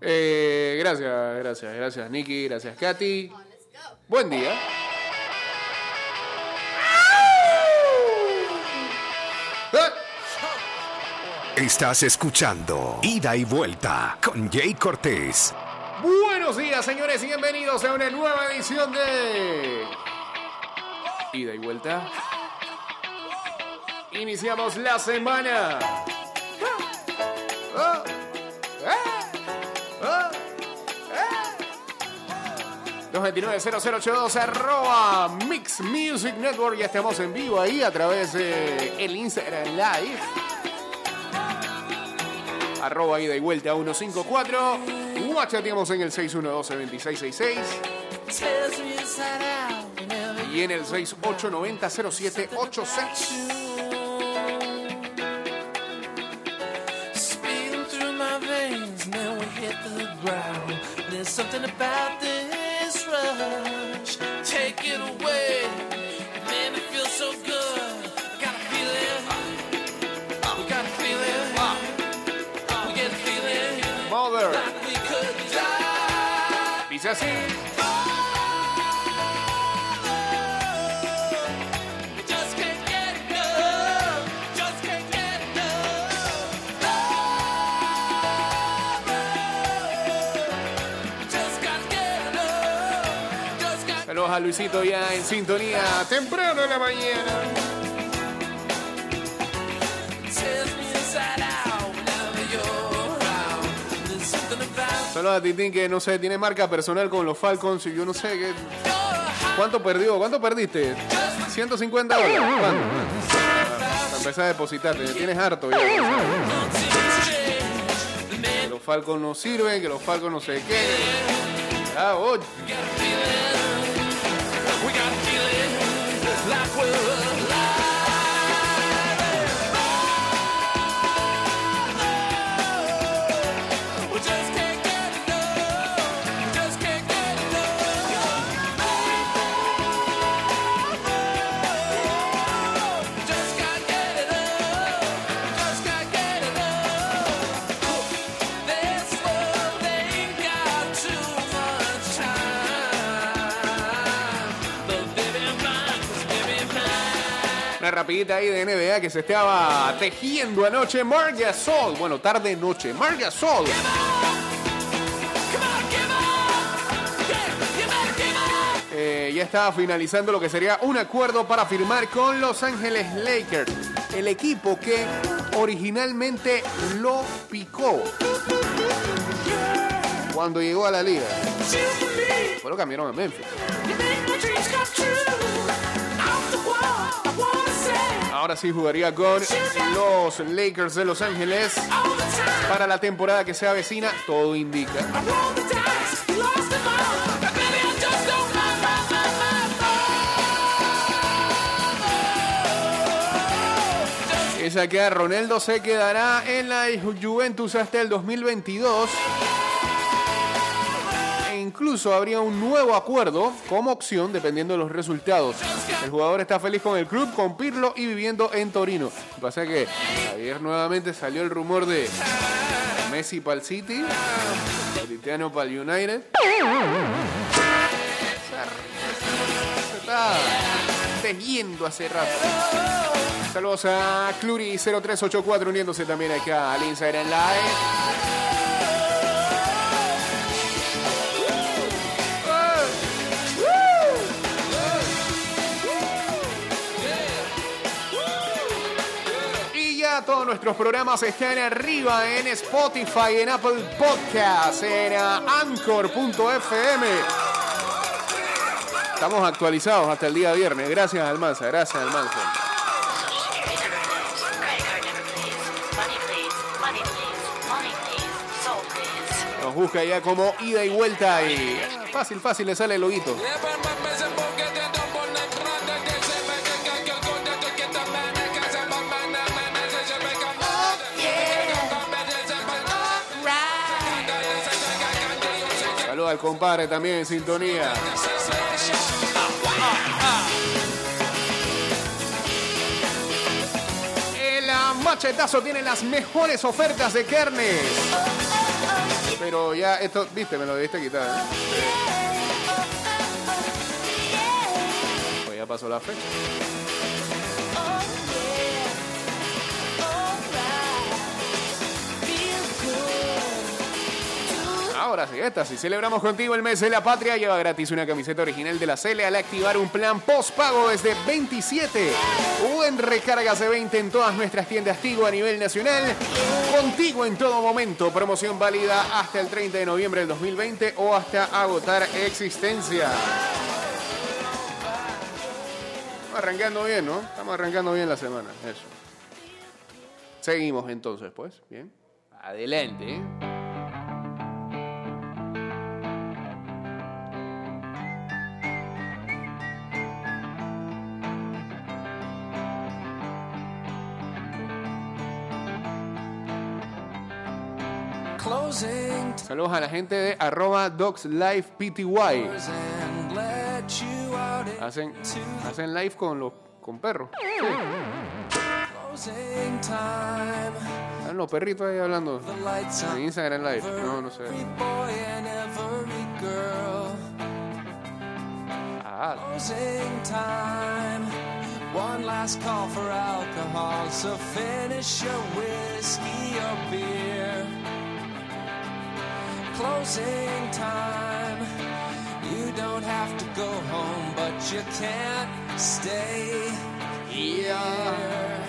Eh, gracias, gracias, gracias, Nicky, gracias, Katy. Buen día. Estás escuchando Ida y Vuelta con Jay Cortés. Buenos días, señores, y bienvenidos a una nueva edición de Ida y Vuelta. Iniciamos la semana. 229-0082 arroba Mix Music Network. Ya estamos en vivo ahí a través de Instagram Live. Arroba ida y vuelta 154. Guachateamos en el 612-2666 y en el 6890-0786. Speeding through my veins, now we hit the ground. There's something about this rush. Take it away, man, it feels so good. Got a feeling, we got a feeling, we get a feeling Mother. like we could die. Dice así. Saludos a Luisito ya en sintonía temprano en la mañana. Saludos a Titín que no sé, tiene marca personal con los Falcons y yo no sé qué. ¿Cuánto perdió? ¿Cuánto perdiste? 150 dólares. ¿Cuánto? Empezar a depositarte, me tienes harto ya. Que los Falcons no sirven, que los Falcons no sé qué. Ah, oh, Quên rapidita ahí de NBA que se estaba tejiendo anoche. Marc Gasol. Bueno, tarde noche. Marc Gasol. Eh, ya estaba finalizando lo que sería un acuerdo para firmar con Los Ángeles Lakers. El equipo que originalmente lo picó cuando llegó a la liga. Lo cambiaron a Memphis. Ahora sí jugaría con los Lakers de Los Ángeles para la temporada que se avecina. Todo indica. Esa que Ronaldo se quedará en la Juventus hasta el 2022. Incluso habría un nuevo acuerdo como opción dependiendo de los resultados. El jugador está feliz con el club, con Pirlo y viviendo en Torino. Lo que pasa es que ayer nuevamente salió el rumor de Messi para el City, Cristiano para el United. Se está tejiendo hace rato. Saludos a Cluri0384 uniéndose también acá al Instagram Live. Todos nuestros programas están arriba en Spotify, en Apple Podcasts, en uh, Anchor.fm. Estamos actualizados hasta el día viernes. Gracias, Almanza. Gracias, Almanza. Nos busca ya como ida y vuelta y fácil, fácil le sale el loguito. Saludos al compadre también en sintonía. El machetazo tiene las mejores ofertas de carnes. Pero ya esto, viste, me lo debiste quitar. Pues ya pasó la fecha. Ahora sí, esta sí. Celebramos contigo el mes de la patria. Lleva gratis una camiseta original de la Cele al activar un plan postpago desde 27 o en recargas de 20 en todas nuestras tiendas Tigo a nivel nacional. Contigo en todo momento. Promoción válida hasta el 30 de noviembre del 2020 o hasta agotar existencia. Estamos arrancando bien, ¿no? Estamos arrancando bien la semana. Eso. Seguimos entonces, pues. Bien. Adelante. ¿eh? Saludos a la gente de arroba out Hacen, hacen live con los con perros. time. Están los perritos ahí hablando. En Instagram Live. No, no sé. every boy and every girl. Ah, Closing time. One last call for alcohol, so finish your whiskey or beer. Closing time. You don't have to go home, but you can't stay here.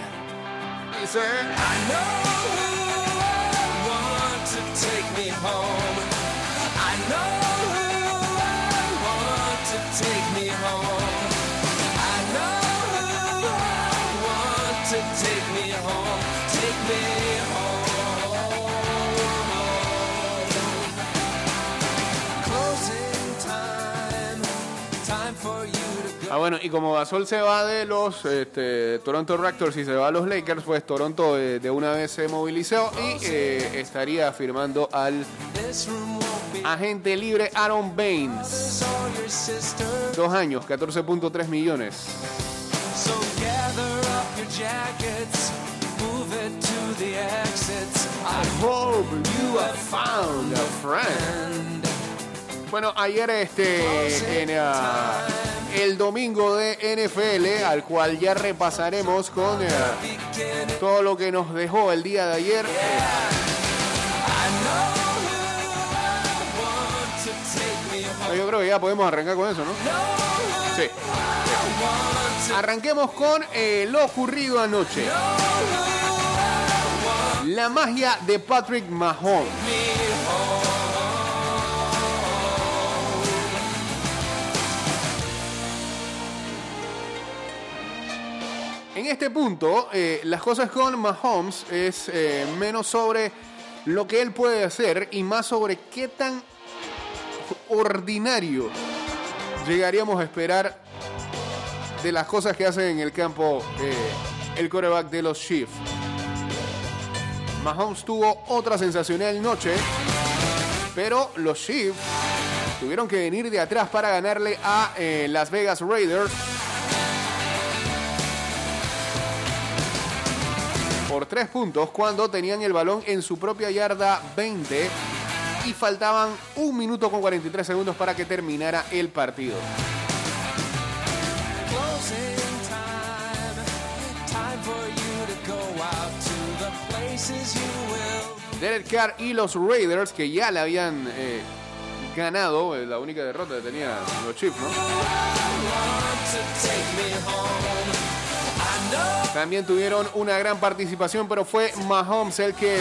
dice. I know who I want to take me home. I know Ah, bueno, y como Gasol se va de los este, Toronto Raptors y se va a los Lakers, pues Toronto eh, de una vez se movilizó y eh, estaría firmando al agente libre Aaron Baines. Dos años, 14.3 millones. Bueno, ayer este en ah, el domingo de NFL, al cual ya repasaremos con eh, todo lo que nos dejó el día de ayer. Home. Yo creo que ya podemos arrancar con eso, ¿no? Sí. Arranquemos con eh, lo ocurrido anoche. La magia de Patrick Mahomes. Este punto, eh, las cosas con Mahomes es eh, menos sobre lo que él puede hacer y más sobre qué tan ordinario llegaríamos a esperar de las cosas que hace en el campo eh, el coreback de los Chiefs. Mahomes tuvo otra sensacional noche, pero los Chiefs tuvieron que venir de atrás para ganarle a Las Vegas Raiders por tres puntos cuando tenían el balón en su propia yarda 20 y faltaban un minuto con 43 segundos para que terminara el partido. Derek Carr y los Raiders, que ya le habían eh, ganado, eh, la única derrota que tenían los Chiefs, ¿no? También tuvieron una gran participación, pero fue Mahomes el que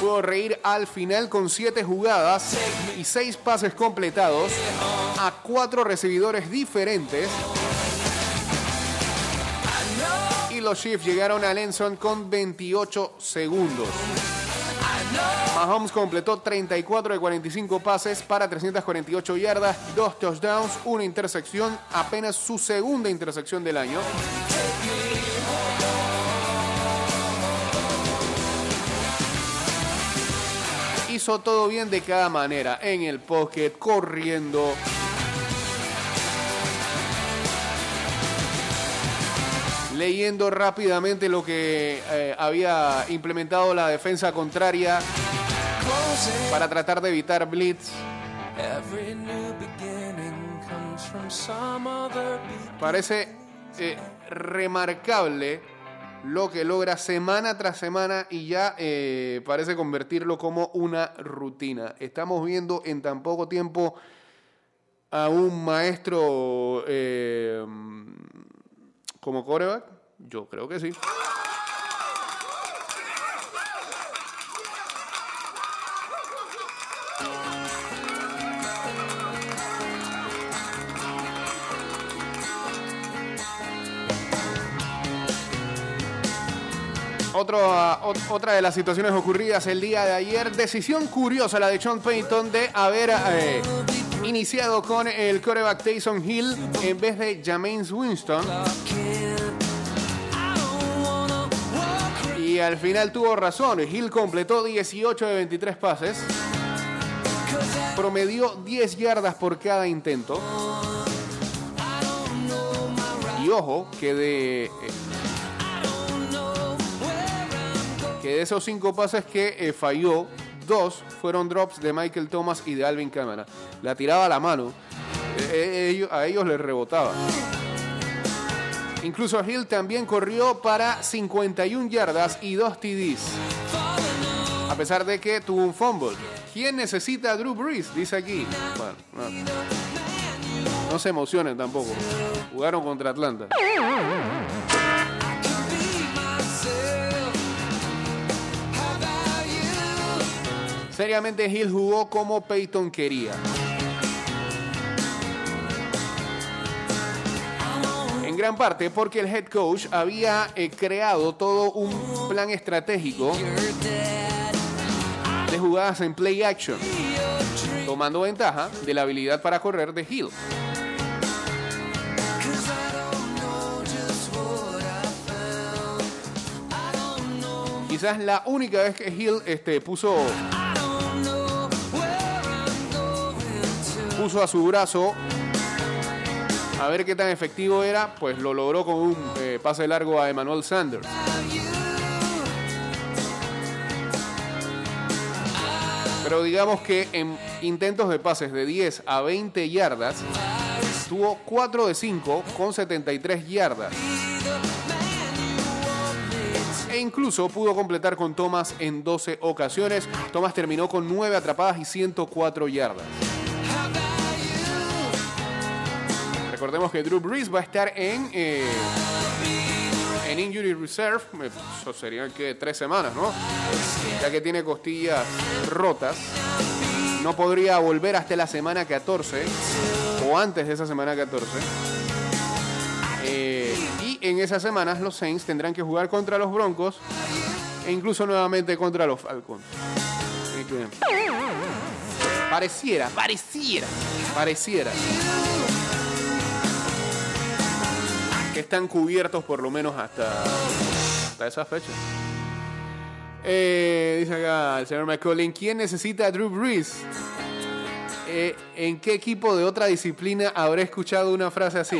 pudo reír al final con siete jugadas y seis pases completados a cuatro recibidores diferentes. Y los Chiefs llegaron a Lenson con 28 segundos. Mahomes completó 34 de 45 pases para 348 yardas, dos touchdowns, una intersección, apenas su segunda intersección del año. Hizo todo bien de cada manera, en el pocket, corriendo. Leyendo rápidamente lo que eh, había implementado la defensa contraria para tratar de evitar blitz. Parece eh, remarcable lo que logra semana tras semana y ya eh, parece convertirlo como una rutina. Estamos viendo en tan poco tiempo a un maestro eh, como coreback. Yo creo que sí. Otro, ah, ot- otra de las situaciones ocurridas el día de ayer, decisión curiosa la de Sean Payton de haber eh, iniciado con el coreback Taysom Hill en vez de Jameis Winston. Y al final tuvo razón, Hill completó 18 de 23 pases, promedió 10 yardas por cada intento. Y ojo, que de... eh, de esos cinco pases que eh, falló, dos fueron drops de Michael Thomas y de Alvin Kamara. La tiraba a la mano, eh, eh, ellos- a ellos les rebotaba. Incluso Hill también corrió para 51 yardas y dos TDs. A pesar de que tuvo un fumble. ¿Quién necesita a Drew Brees? Dice aquí. No. No se emocionen tampoco. Jugaron contra Atlanta. Seriamente Hill jugó como Peyton quería. En gran parte porque el head coach había eh, creado todo un plan estratégico de jugadas en play action, tomando ventaja de la habilidad para correr de Hill. Quizás la única vez que Hill este, puso puso a su brazo a ver qué tan efectivo era, pues lo logró con un eh, pase largo a Emmanuel Sanders. Pero digamos que en intentos de pases de 10 a 20 yardas, tuvo 4 de 5 con 73 yardas. E incluso pudo completar con Thomas en 12 ocasiones. Thomas terminó con 9 atrapadas y 104 yardas. Recordemos que Drew Brees va a estar en, eh, en Injury Reserve. Eso serían que tres semanas, ¿no? Ya que tiene costillas rotas. No podría volver hasta la semana 14 o antes de esa semana 14. Eh, y en esas semanas los Saints tendrán que jugar contra los Broncos e incluso nuevamente contra los Falcons. Pareciera, pareciera, pareciera están cubiertos por lo menos hasta, hasta esa fecha. Eh, dice acá el señor McCollin, ¿quién necesita a Drew Brees? Eh, ¿En qué equipo de otra disciplina habré escuchado una frase así?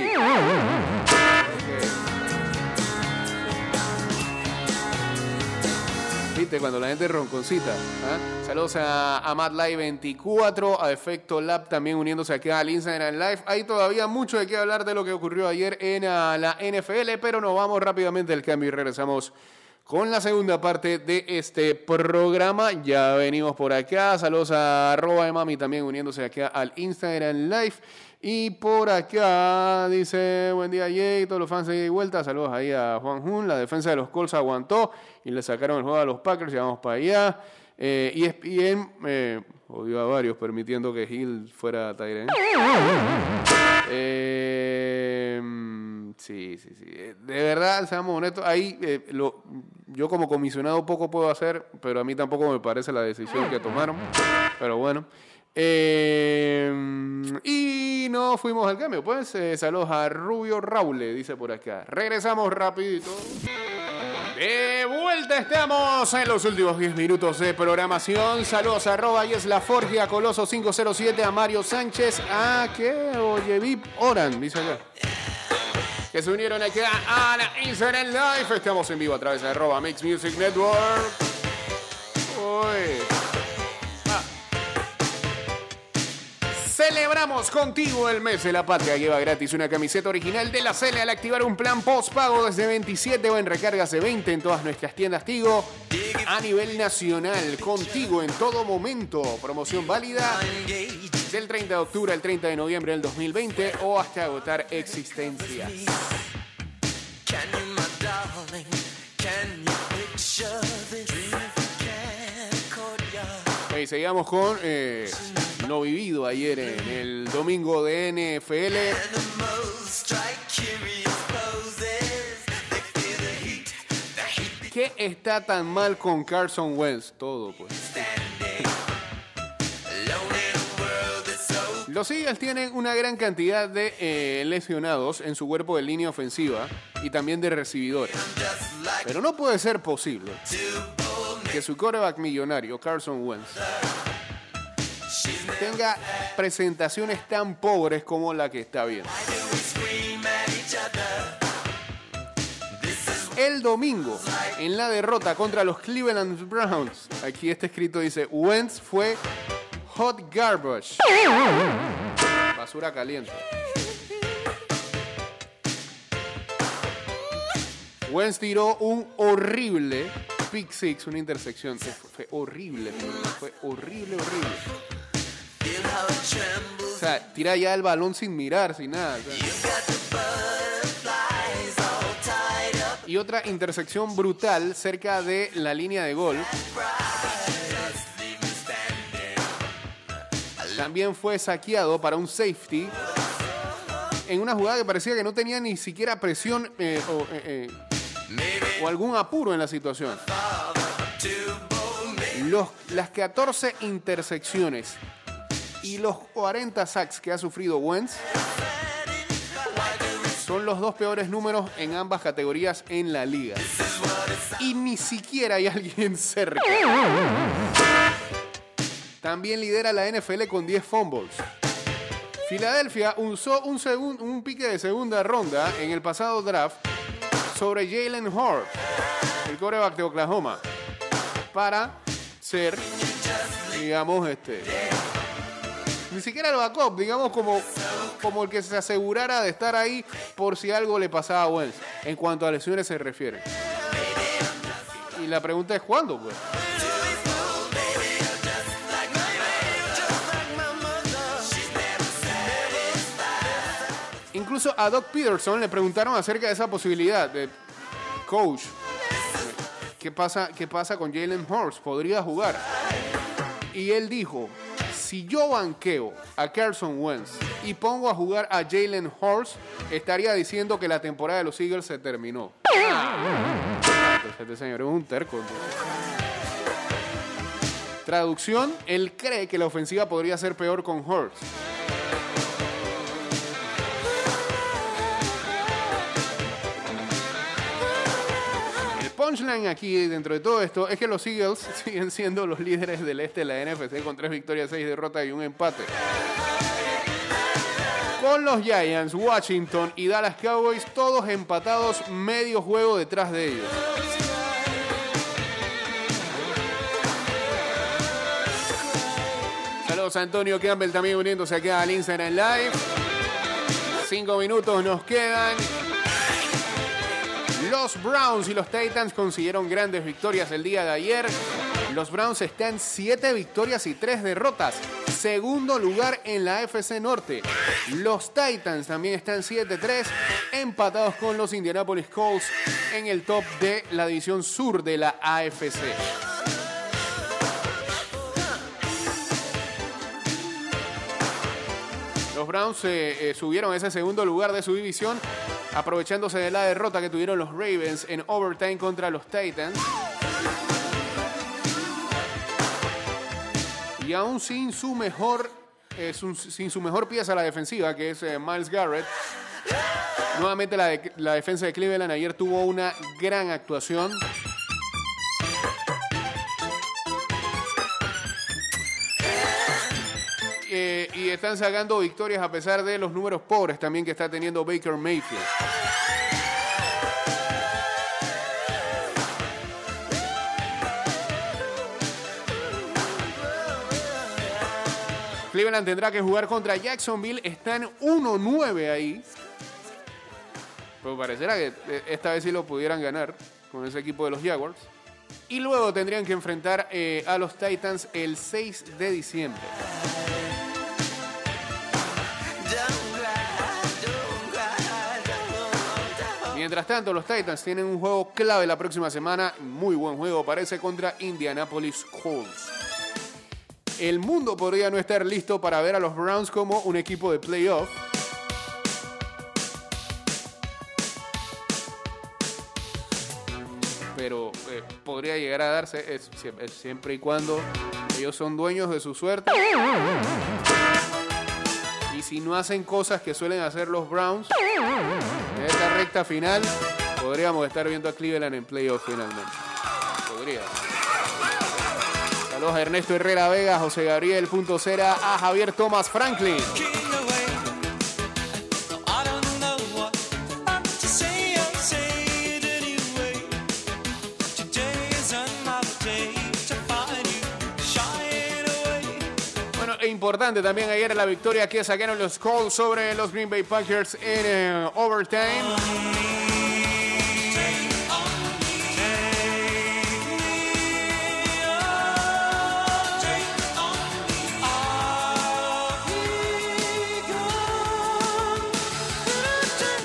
Cuando la gente ronconcita. ¿ah? Saludos a, a MadLive24, a Efecto Lab también uniéndose aquí al Instagram Live. Hay todavía mucho de qué hablar de lo que ocurrió ayer en ah, la NFL, pero nos vamos rápidamente al cambio y regresamos con la segunda parte de este programa. Ya venimos por acá. Saludos a arroba de mami también uniéndose acá al Instagram Live. Y por acá dice, buen día Jay, todos los fans de y vuelta. Saludos ahí a Juan Jun. La defensa de los Colts aguantó y le sacaron el juego a los Packers. Ya vamos para allá. Eh, ESPN eh, odió a varios permitiendo que Hill fuera Tyrant. Eh, sí, sí, sí. Eh, De verdad, seamos honestos, ahí eh, lo, yo como comisionado poco puedo hacer, pero a mí tampoco me parece la decisión que tomaron. Pero bueno. Eh, y nos fuimos al cambio. Pues eh, saludos a Rubio Raule, dice por acá. Regresamos rapidito. De vuelta estamos en los últimos 10 minutos de programación. Saludos a arroba y es la Forgia Coloso 507 a Mario Sánchez. A que oye Vip Oran, dice acá. Que se unieron aquí a la Instagram Live. Estamos en vivo a través de arroba Mix Music Network. Celebramos contigo el mes de la patria. Lleva gratis una camiseta original de la Cele al activar un plan postpago desde 27 o en recargas de 20 en todas nuestras tiendas Tigo a nivel nacional. Contigo en todo momento. Promoción válida del 30 de octubre al 30 de noviembre del 2020 o hasta agotar existencias. Y seguimos con eh, lo vivido ayer en el domingo de NFL. ¿Qué está tan mal con Carson Wentz? Todo, pues. Los Eagles tienen una gran cantidad de eh, lesionados en su cuerpo de línea ofensiva y también de recibidores. Pero no puede ser posible que su quarterback millonario, Carson Wentz, tenga presentaciones tan pobres como la que está viendo. El domingo, en la derrota contra los Cleveland Browns, aquí este escrito dice, Wentz fue hot garbage. Basura caliente. Wentz tiró un horrible pick six, una intersección. Fue horrible, fue horrible, horrible. O sea, tira ya el balón sin mirar, sin nada. Y otra intersección brutal cerca de la línea de gol. También fue saqueado para un safety en una jugada que parecía que no tenía ni siquiera presión eh, o, eh, eh, o algún apuro en la situación. Las 14 intersecciones y los 40 sacks que ha sufrido Wentz son los dos peores números en ambas categorías en la liga. Y ni siquiera hay alguien cerca. También lidera la NFL con 10 fumbles. Filadelfia usó un, pique de segunda ronda en el pasado draft sobre Jalen Hort, el coreback de Oklahoma, para ser, digamos, este. Ni siquiera el backup, digamos, como, como el que se asegurara de estar ahí por si algo le pasaba a Wentz, en cuanto a lesiones se refiere. Y la pregunta es: ¿cuándo, pues? Incluso a Doc Peterson le preguntaron acerca de esa posibilidad de coach. ¿Qué pasa, qué pasa con Jalen Hurts? ¿Podría jugar? Y él dijo, si yo banqueo a Carson Wentz y pongo a jugar a Jalen Hurts, estaría diciendo que la temporada de los Eagles se terminó. Este señor es un terco. Traducción, él cree que la ofensiva podría ser peor con Hurts. Punchline aquí dentro de todo esto es que los Eagles siguen siendo los líderes del este de la NFC con tres victorias, seis derrotas y un empate. Con los Giants, Washington y Dallas Cowboys todos empatados medio juego detrás de ellos. Saludos a Antonio Campbell también uniéndose aquí al Instagram Live. Cinco minutos nos quedan. Los Browns y los Titans consiguieron grandes victorias el día de ayer. Los Browns están siete victorias y tres derrotas. Segundo lugar en la AFC Norte. Los Titans también están 7-3, empatados con los Indianapolis Colts en el top de la división sur de la AFC. Browns eh, eh, subieron a ese segundo lugar de su división, aprovechándose de la derrota que tuvieron los Ravens en overtime contra los Titans. Y aún sin su mejor, eh, sin su mejor pieza a la defensiva, que es Miles Garrett, nuevamente la, la defensa de Cleveland ayer tuvo una gran actuación. Y están sacando victorias a pesar de los números pobres también que está teniendo Baker Mayfield. Cleveland tendrá que jugar contra Jacksonville. Están 1-9 ahí. Pero pareciera que eh, esta vez sí lo pudieran ganar con ese equipo de los Jaguars. Y luego tendrían que enfrentar eh, a los Titans el 6 de diciembre. Mientras tanto, los Titans tienen un juego clave la próxima semana. Muy buen juego, parece, contra Indianapolis Colts. El mundo podría no estar listo para ver a los Browns como un equipo de playoff. Pero eh, podría llegar a darse siempre y cuando ellos son dueños de su suerte. Y si no hacen cosas que suelen hacer los Browns, en esta recta final podríamos estar viendo a Cleveland en playoff finalmente. Podría. Saludos a Ernesto Herrera Vega, José Gabriel Punto Cera, a Javier Thomas Franklin. Importante también ayer la victoria que sacaron los Colts sobre los Green Bay Packers en eh, overtime.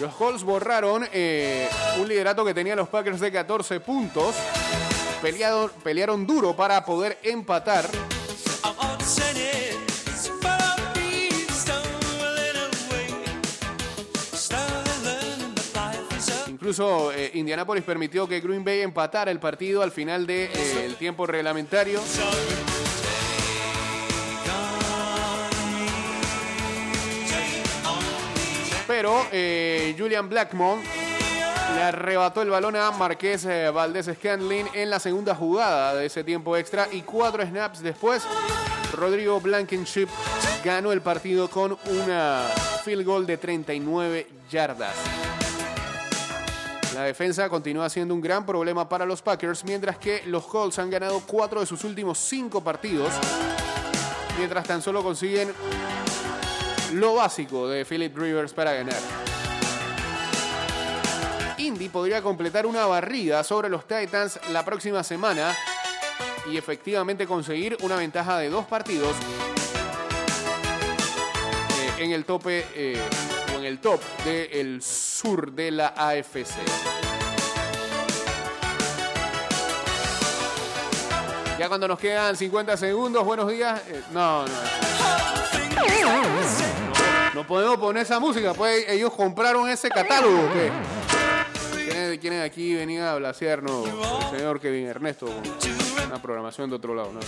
Los Colts borraron eh, un liderato que tenían los Packers de 14 puntos. Peleado- pelearon duro para poder empatar. Incluso eh, Indianapolis permitió que Green Bay empatara el partido al final del tiempo reglamentario. Pero eh, Julian Blackmon le arrebató el balón a Marqués eh, Valdés Scanlin en la segunda jugada de ese tiempo extra y cuatro snaps después, Rodrigo Blankenship ganó el partido con una field goal de 39 yardas. La defensa continúa siendo un gran problema para los Packers, mientras que los Colts han ganado cuatro de sus últimos cinco partidos, mientras tan solo consiguen lo básico de Philip Rivers para ganar. Indy podría completar una barrida sobre los Titans la próxima semana y efectivamente conseguir una ventaja de dos partidos eh, en el tope eh, o en el top del de la AFC. Ya cuando nos quedan 50 segundos, buenos días. eh, no, no. No podemos poner esa música, pues ellos compraron ese catálogo. ¿qué? ¿Quiénes, quiénes aquí venían a blasearnos? El señor Kevin Ernesto, una programación de otro lado. ¿no?